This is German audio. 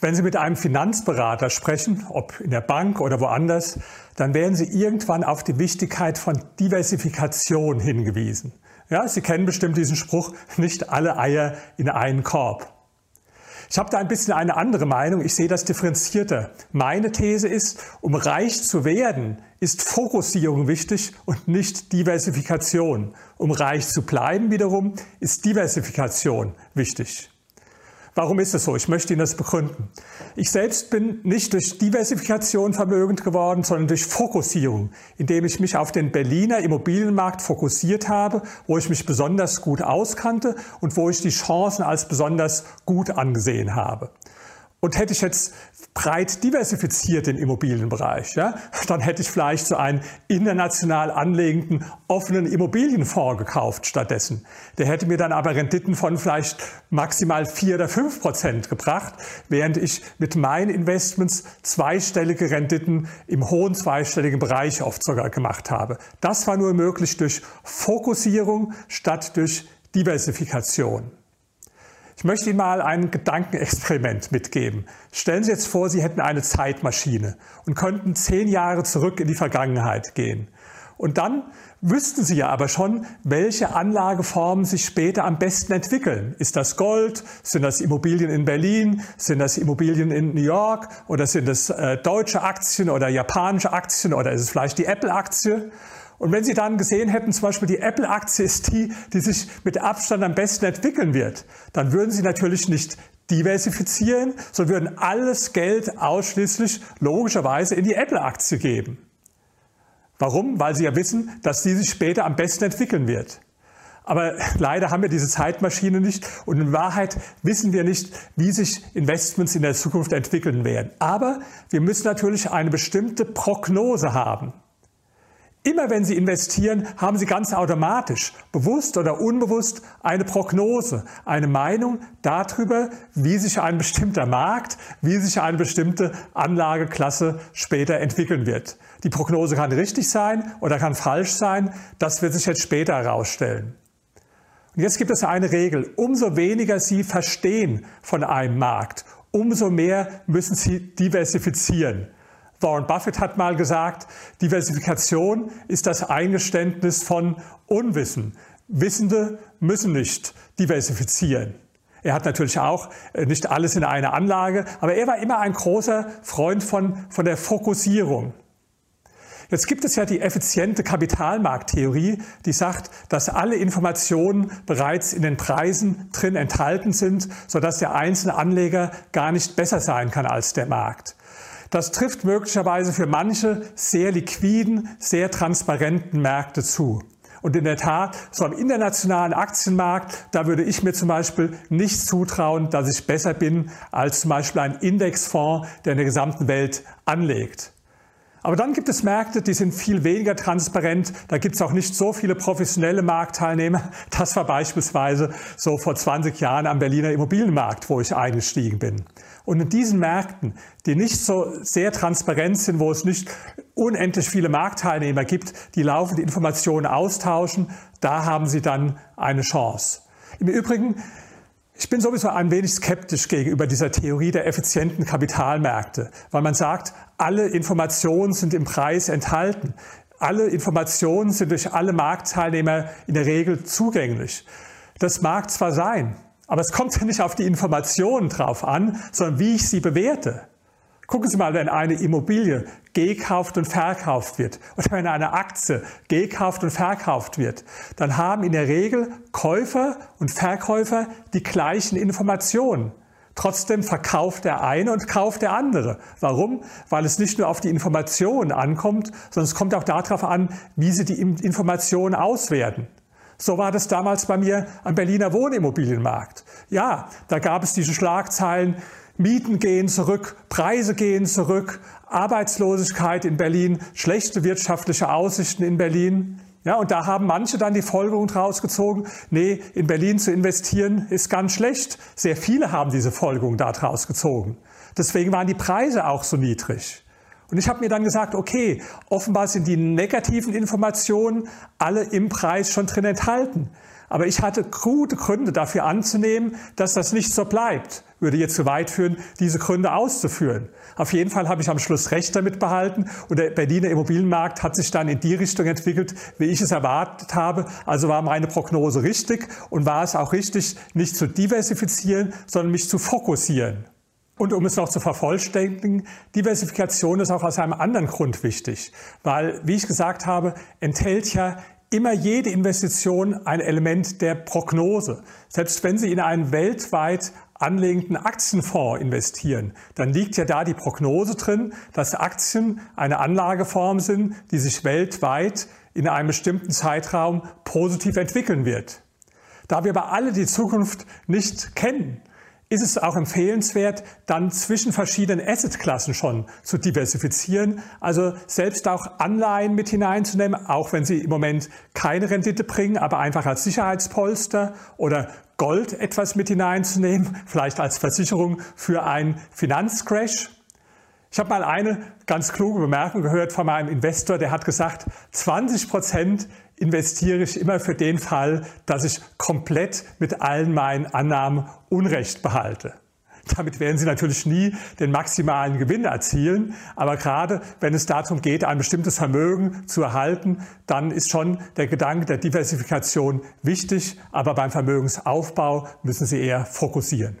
Wenn Sie mit einem Finanzberater sprechen, ob in der Bank oder woanders, dann werden Sie irgendwann auf die Wichtigkeit von Diversifikation hingewiesen. Ja, Sie kennen bestimmt diesen Spruch, nicht alle Eier in einen Korb. Ich habe da ein bisschen eine andere Meinung. Ich sehe das differenzierter. Meine These ist, um reich zu werden, ist Fokussierung wichtig und nicht Diversifikation. Um reich zu bleiben wiederum, ist Diversifikation wichtig. Warum ist es so? Ich möchte Ihnen das begründen. Ich selbst bin nicht durch Diversifikation vermögend geworden, sondern durch Fokussierung, indem ich mich auf den Berliner Immobilienmarkt fokussiert habe, wo ich mich besonders gut auskannte und wo ich die Chancen als besonders gut angesehen habe. Und hätte ich jetzt breit diversifiziert den Immobilienbereich, ja, dann hätte ich vielleicht so einen international anlegenden offenen Immobilienfonds gekauft stattdessen. Der hätte mir dann aber Renditen von vielleicht maximal vier oder fünf Prozent gebracht, während ich mit meinen Investments zweistellige Renditen im hohen zweistelligen Bereich oft sogar gemacht habe. Das war nur möglich durch Fokussierung statt durch Diversifikation. Ich möchte Ihnen mal ein Gedankenexperiment mitgeben. Stellen Sie jetzt vor, Sie hätten eine Zeitmaschine und könnten zehn Jahre zurück in die Vergangenheit gehen. Und dann wüssten Sie ja aber schon, welche Anlageformen sich später am besten entwickeln. Ist das Gold? Sind das Immobilien in Berlin? Sind das Immobilien in New York? Oder sind es äh, deutsche Aktien oder japanische Aktien? Oder ist es vielleicht die Apple-Aktie? Und wenn Sie dann gesehen hätten, zum Beispiel die Apple-Aktie ist die, die sich mit Abstand am besten entwickeln wird, dann würden Sie natürlich nicht diversifizieren, sondern würden alles Geld ausschließlich logischerweise in die Apple-Aktie geben. Warum? Weil Sie ja wissen, dass die sich später am besten entwickeln wird. Aber leider haben wir diese Zeitmaschine nicht und in Wahrheit wissen wir nicht, wie sich Investments in der Zukunft entwickeln werden. Aber wir müssen natürlich eine bestimmte Prognose haben. Immer wenn Sie investieren, haben Sie ganz automatisch, bewusst oder unbewusst, eine Prognose, eine Meinung darüber, wie sich ein bestimmter Markt, wie sich eine bestimmte Anlageklasse später entwickeln wird. Die Prognose kann richtig sein oder kann falsch sein. Das wird sich jetzt später herausstellen. Und jetzt gibt es eine Regel. Umso weniger Sie verstehen von einem Markt, umso mehr müssen Sie diversifizieren. Warren Buffett hat mal gesagt, Diversifikation ist das Eingeständnis von Unwissen. Wissende müssen nicht diversifizieren. Er hat natürlich auch äh, nicht alles in eine Anlage, aber er war immer ein großer Freund von, von der Fokussierung. Jetzt gibt es ja die effiziente Kapitalmarkttheorie, die sagt, dass alle Informationen bereits in den Preisen drin enthalten sind, sodass der einzelne Anleger gar nicht besser sein kann als der Markt. Das trifft möglicherweise für manche sehr liquiden, sehr transparenten Märkte zu. Und in der Tat, so am internationalen Aktienmarkt, da würde ich mir zum Beispiel nicht zutrauen, dass ich besser bin als zum Beispiel ein Indexfonds, der in der gesamten Welt anlegt. Aber dann gibt es Märkte, die sind viel weniger transparent. Da gibt es auch nicht so viele professionelle Marktteilnehmer. Das war beispielsweise so vor 20 Jahren am Berliner Immobilienmarkt, wo ich eingestiegen bin. Und in diesen Märkten, die nicht so sehr transparent sind, wo es nicht unendlich viele Marktteilnehmer gibt, die laufend Informationen austauschen, da haben Sie dann eine Chance. Im Übrigen ich bin sowieso ein wenig skeptisch gegenüber dieser Theorie der effizienten Kapitalmärkte, weil man sagt, alle Informationen sind im Preis enthalten. Alle Informationen sind durch alle Marktteilnehmer in der Regel zugänglich. Das mag zwar sein, aber es kommt ja nicht auf die Informationen drauf an, sondern wie ich sie bewerte. Gucken Sie mal, wenn eine Immobilie gekauft und verkauft wird oder wenn eine Aktie gekauft und verkauft wird, dann haben in der Regel Käufer und Verkäufer die gleichen Informationen. Trotzdem verkauft der eine und kauft der andere. Warum? Weil es nicht nur auf die Informationen ankommt, sondern es kommt auch darauf an, wie sie die Informationen auswerten. So war das damals bei mir am Berliner Wohnimmobilienmarkt. Ja, da gab es diese Schlagzeilen, Mieten gehen zurück, Preise gehen zurück, Arbeitslosigkeit in Berlin, schlechte wirtschaftliche Aussichten in Berlin. Ja, und da haben manche dann die Folgerung draus gezogen, nee, in Berlin zu investieren ist ganz schlecht. Sehr viele haben diese Folgerung daraus gezogen. Deswegen waren die Preise auch so niedrig. Und ich habe mir dann gesagt, okay, offenbar sind die negativen Informationen alle im Preis schon drin enthalten. Aber ich hatte gute Gründe dafür anzunehmen, dass das nicht so bleibt. Würde jetzt zu weit führen, diese Gründe auszuführen. Auf jeden Fall habe ich am Schluss recht damit behalten und der Berliner Immobilienmarkt hat sich dann in die Richtung entwickelt, wie ich es erwartet habe. Also war meine Prognose richtig und war es auch richtig, nicht zu diversifizieren, sondern mich zu fokussieren. Und um es noch zu vervollständigen, Diversifikation ist auch aus einem anderen Grund wichtig, weil, wie ich gesagt habe, enthält ja immer jede Investition ein Element der Prognose. Selbst wenn Sie in einen weltweit anlegenden Aktienfonds investieren, dann liegt ja da die Prognose drin, dass Aktien eine Anlageform sind, die sich weltweit in einem bestimmten Zeitraum positiv entwickeln wird. Da wir aber alle die Zukunft nicht kennen, ist es auch empfehlenswert, dann zwischen verschiedenen Assetklassen schon zu diversifizieren. Also selbst auch Anleihen mit hineinzunehmen, auch wenn sie im Moment keine Rendite bringen, aber einfach als Sicherheitspolster oder Gold etwas mit hineinzunehmen, vielleicht als Versicherung für einen Finanzcrash. Ich habe mal eine ganz kluge Bemerkung gehört von meinem Investor, der hat gesagt, 20 Prozent investiere ich immer für den Fall, dass ich komplett mit allen meinen Annahmen Unrecht behalte. Damit werden Sie natürlich nie den maximalen Gewinn erzielen, aber gerade wenn es darum geht, ein bestimmtes Vermögen zu erhalten, dann ist schon der Gedanke der Diversifikation wichtig, aber beim Vermögensaufbau müssen Sie eher fokussieren.